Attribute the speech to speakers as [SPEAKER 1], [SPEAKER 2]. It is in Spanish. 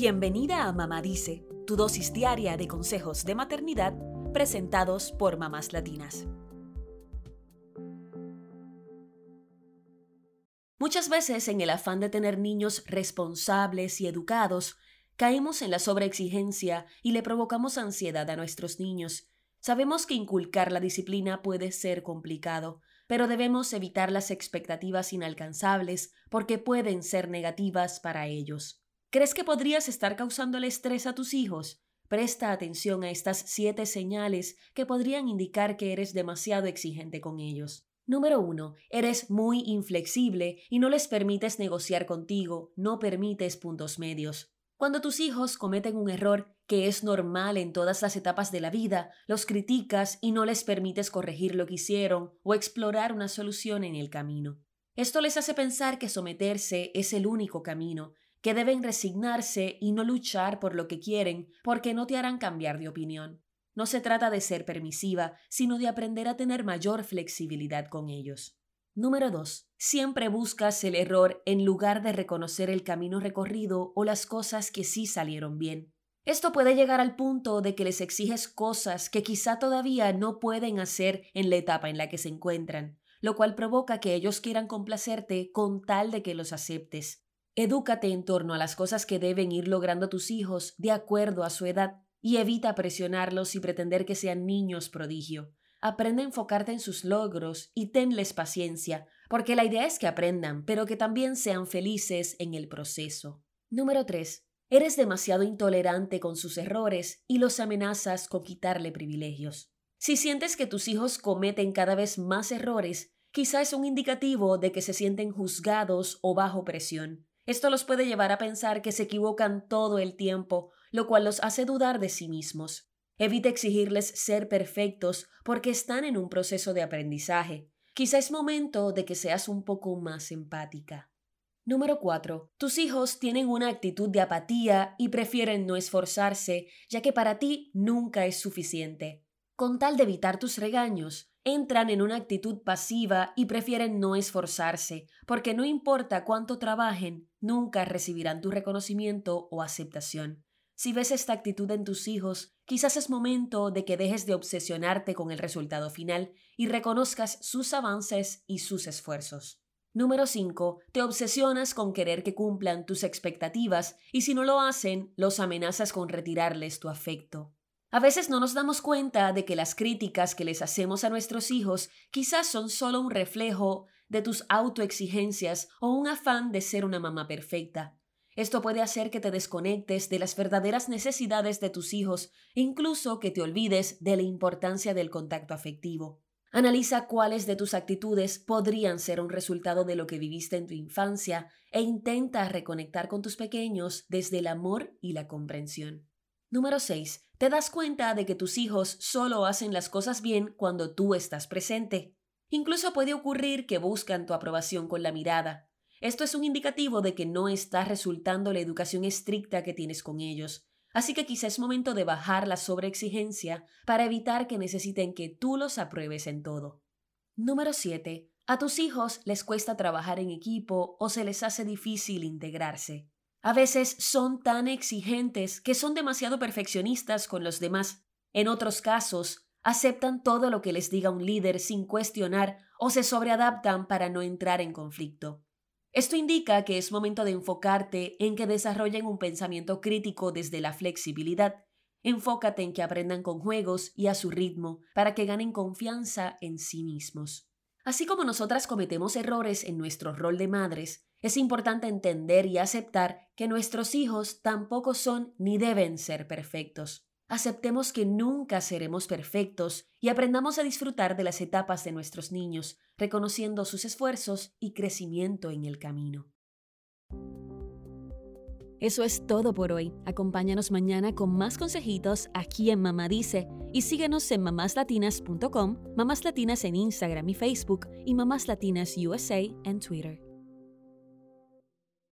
[SPEAKER 1] Bienvenida a Mamá Dice, tu dosis diaria de consejos de maternidad presentados por mamás latinas. Muchas veces en el afán de tener niños responsables y educados, caemos en la sobreexigencia y le provocamos ansiedad a nuestros niños. Sabemos que inculcar la disciplina puede ser complicado, pero debemos evitar las expectativas inalcanzables porque pueden ser negativas para ellos. ¿Crees que podrías estar causando el estrés a tus hijos? Presta atención a estas siete señales que podrían indicar que eres demasiado exigente con ellos. Número 1. Eres muy inflexible y no les permites negociar contigo, no permites puntos medios. Cuando tus hijos cometen un error que es normal en todas las etapas de la vida, los criticas y no les permites corregir lo que hicieron o explorar una solución en el camino. Esto les hace pensar que someterse es el único camino que deben resignarse y no luchar por lo que quieren porque no te harán cambiar de opinión. No se trata de ser permisiva, sino de aprender a tener mayor flexibilidad con ellos. Número 2. Siempre buscas el error en lugar de reconocer el camino recorrido o las cosas que sí salieron bien. Esto puede llegar al punto de que les exiges cosas que quizá todavía no pueden hacer en la etapa en la que se encuentran, lo cual provoca que ellos quieran complacerte con tal de que los aceptes. Edúcate en torno a las cosas que deben ir logrando tus hijos de acuerdo a su edad y evita presionarlos y pretender que sean niños prodigio. Aprende a enfocarte en sus logros y tenles paciencia, porque la idea es que aprendan, pero que también sean felices en el proceso. Número 3. Eres demasiado intolerante con sus errores y los amenazas con quitarle privilegios. Si sientes que tus hijos cometen cada vez más errores, quizá es un indicativo de que se sienten juzgados o bajo presión. Esto los puede llevar a pensar que se equivocan todo el tiempo, lo cual los hace dudar de sí mismos. Evita exigirles ser perfectos porque están en un proceso de aprendizaje. Quizá es momento de que seas un poco más empática. Número 4. Tus hijos tienen una actitud de apatía y prefieren no esforzarse, ya que para ti nunca es suficiente. Con tal de evitar tus regaños, entran en una actitud pasiva y prefieren no esforzarse, porque no importa cuánto trabajen, nunca recibirán tu reconocimiento o aceptación. Si ves esta actitud en tus hijos, quizás es momento de que dejes de obsesionarte con el resultado final y reconozcas sus avances y sus esfuerzos. Número 5. Te obsesionas con querer que cumplan tus expectativas y si no lo hacen, los amenazas con retirarles tu afecto. A veces no nos damos cuenta de que las críticas que les hacemos a nuestros hijos quizás son solo un reflejo de tus autoexigencias o un afán de ser una mamá perfecta. Esto puede hacer que te desconectes de las verdaderas necesidades de tus hijos incluso que te olvides de la importancia del contacto afectivo. Analiza cuáles de tus actitudes podrían ser un resultado de lo que viviste en tu infancia e intenta reconectar con tus pequeños desde el amor y la comprensión. Número 6. Te das cuenta de que tus hijos solo hacen las cosas bien cuando tú estás presente. Incluso puede ocurrir que buscan tu aprobación con la mirada. Esto es un indicativo de que no está resultando la educación estricta que tienes con ellos. Así que quizá es momento de bajar la sobreexigencia para evitar que necesiten que tú los apruebes en todo. Número 7. A tus hijos les cuesta trabajar en equipo o se les hace difícil integrarse. A veces son tan exigentes que son demasiado perfeccionistas con los demás. En otros casos, aceptan todo lo que les diga un líder sin cuestionar o se sobreadaptan para no entrar en conflicto. Esto indica que es momento de enfocarte en que desarrollen un pensamiento crítico desde la flexibilidad. Enfócate en que aprendan con juegos y a su ritmo para que ganen confianza en sí mismos. Así como nosotras cometemos errores en nuestro rol de madres, es importante entender y aceptar que nuestros hijos tampoco son ni deben ser perfectos. Aceptemos que nunca seremos perfectos y aprendamos a disfrutar de las etapas de nuestros niños, reconociendo sus esfuerzos y crecimiento en el camino.
[SPEAKER 2] Eso es todo por hoy. Acompáñanos mañana con más consejitos aquí en Mamá Dice y síguenos en mamáslatinas.com, Mamás Latinas en Instagram y Facebook y Mamás Latinas USA en Twitter.